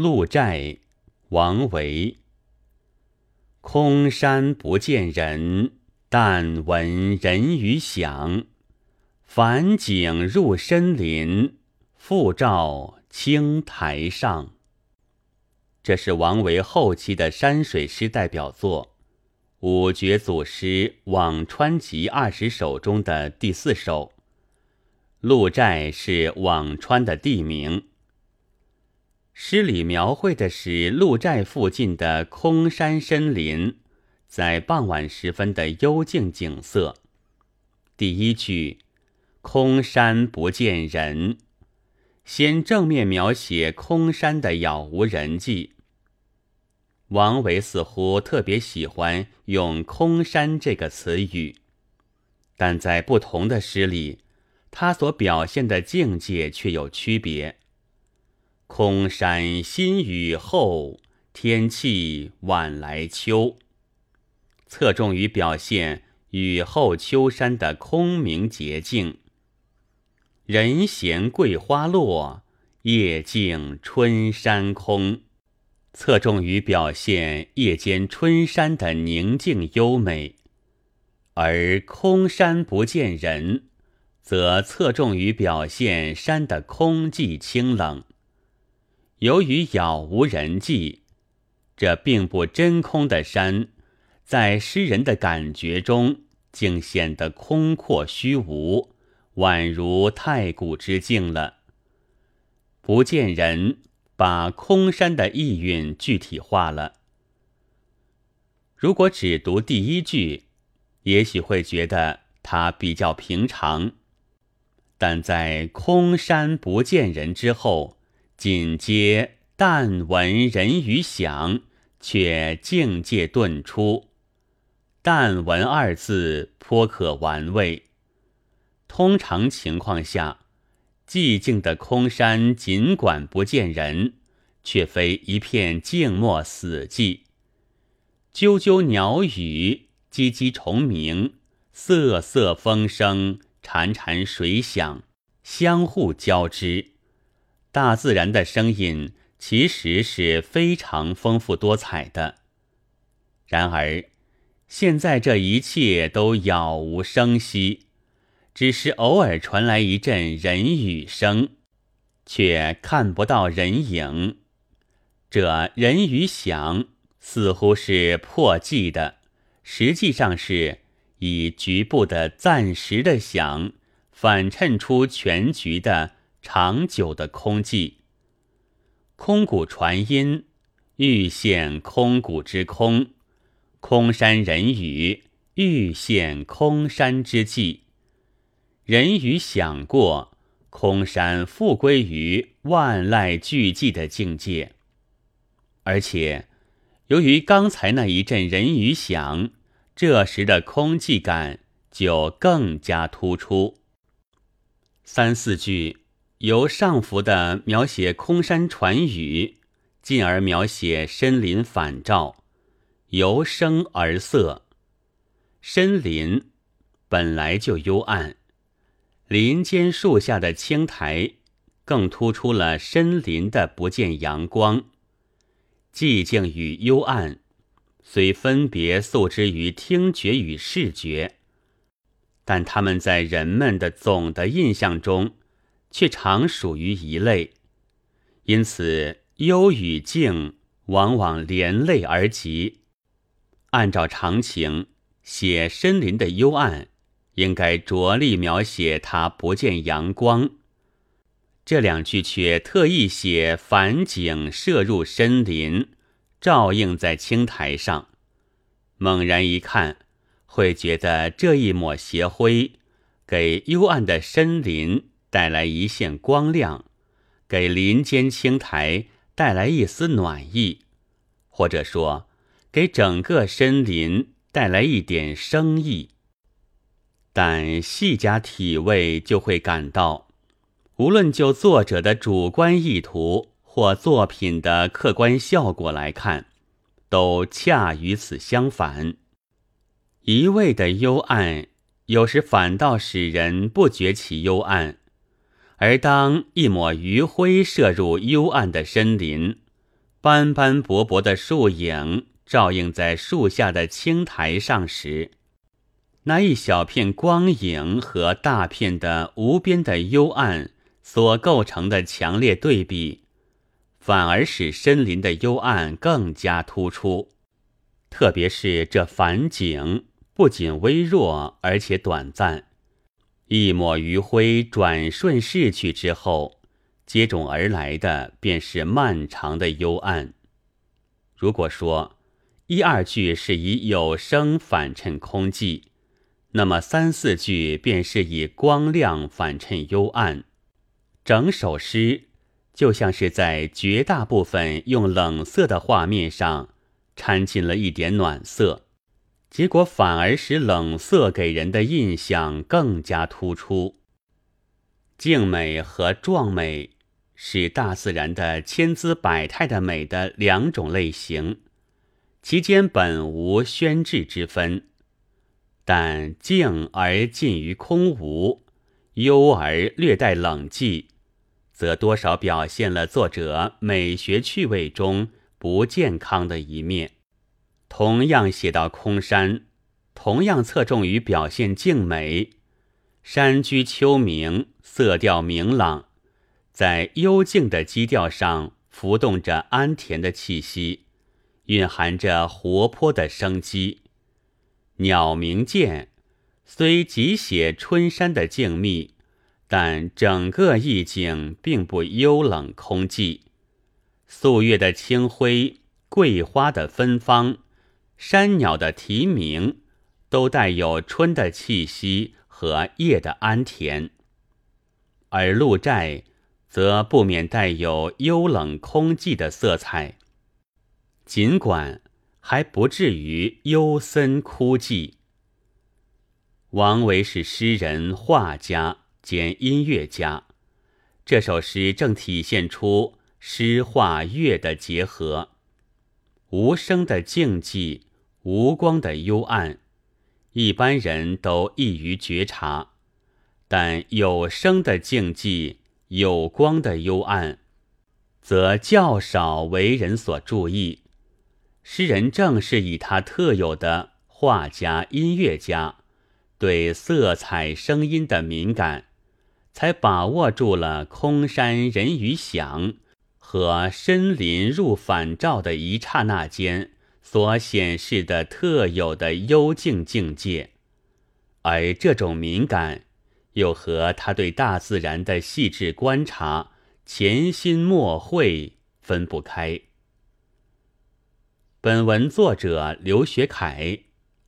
鹿柴，王维。空山不见人，但闻人语响。返景入深林，复照青苔上。这是王维后期的山水诗代表作，五绝组诗《辋川集》二十首中的第四首。鹿寨是辋川的地名。诗里描绘的是鹿寨附近的空山深林，在傍晚时分的幽静景色。第一句“空山不见人”，先正面描写空山的杳无人迹。王维似乎特别喜欢用“空山”这个词语，但在不同的诗里，他所表现的境界却有区别。空山新雨后，天气晚来秋。侧重于表现雨后秋山的空明洁净。人闲桂花落，夜静春山空。侧重于表现夜间春山的宁静优美。而空山不见人，则侧重于表现山的空寂清冷。由于杳无人迹，这并不真空的山，在诗人的感觉中竟显得空阔虚无，宛如太古之境了。不见人，把空山的意蕴具体化了。如果只读第一句，也许会觉得它比较平常，但在“空山不见人”之后。紧接“但闻人语响”，却境界顿出。“但闻”二字颇可玩味。通常情况下，寂静的空山尽管不见人，却非一片静默死寂。啾啾鸟语，唧唧虫鸣，瑟瑟风声，潺潺水响，相互交织。大自然的声音其实是非常丰富多彩的，然而现在这一切都杳无声息，只是偶尔传来一阵人语声，却看不到人影。这人语响似乎是破寂的，实际上是以局部的暂时的响反衬出全局的。长久的空寂，空谷传音，欲现空谷之空；空山人语，欲现空山之寂。人语响过，空山复归于万籁俱寂的境界。而且，由于刚才那一阵人语响，这时的空寂感就更加突出。三四句。由上浮的描写空山传语，进而描写深林反照，由声而色。深林本来就幽暗，林间树下的青苔更突出了深林的不见阳光。寂静与幽暗虽分别诉之于听觉与视觉，但他们在人们的总的印象中。却常属于一类，因此幽与静往往连累而集。按照常情，写深林的幽暗，应该着力描写它不见阳光。这两句却特意写反景射入深林，照映在青苔上。猛然一看，会觉得这一抹斜晖，给幽暗的深林。带来一线光亮，给林间青苔带来一丝暖意，或者说，给整个森林带来一点生意。但细加体味，就会感到，无论就作者的主观意图或作品的客观效果来看，都恰与此相反。一味的幽暗，有时反倒使人不觉其幽暗。而当一抹余晖射入幽暗的深林，斑斑驳驳的树影照映在树下的青苔上时，那一小片光影和大片的无边的幽暗所构成的强烈对比，反而使森林的幽暗更加突出。特别是这反景，不仅微弱，而且短暂。一抹余晖转瞬逝去之后，接踵而来的便是漫长的幽暗。如果说一二句是以有声反衬空寂，那么三四句便是以光亮反衬幽暗。整首诗就像是在绝大部分用冷色的画面上掺进了一点暖色。结果反而使冷色给人的印象更加突出。静美和壮美是大自然的千姿百态的美的两种类型，其间本无宣制之分。但静而近于空无，幽而略带冷寂，则多少表现了作者美学趣味中不健康的一面。同样写到空山，同样侧重于表现静美。山居秋明，色调明朗，在幽静的基调上浮动着安恬的气息，蕴含着活泼的生机。鸟鸣涧，虽即写春山的静谧，但整个意境并不幽冷空寂。素月的清辉，桂花的芬芳。山鸟的啼鸣，都带有春的气息和夜的安恬；而鹿寨则不免带有幽冷空寂的色彩，尽管还不至于幽森枯寂。王维是诗人、画家兼音乐家，这首诗正体现出诗画乐的结合，无声的静寂。无光的幽暗，一般人都易于觉察；但有声的静寂，有光的幽暗，则较少为人所注意。诗人正是以他特有的画家、音乐家对色彩、声音的敏感，才把握住了空山人语响和深林入反照的一刹那间。所显示的特有的幽静境界，而这种敏感，又和他对大自然的细致观察、潜心默会分不开。本文作者刘学凯，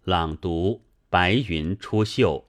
朗读：白云出岫。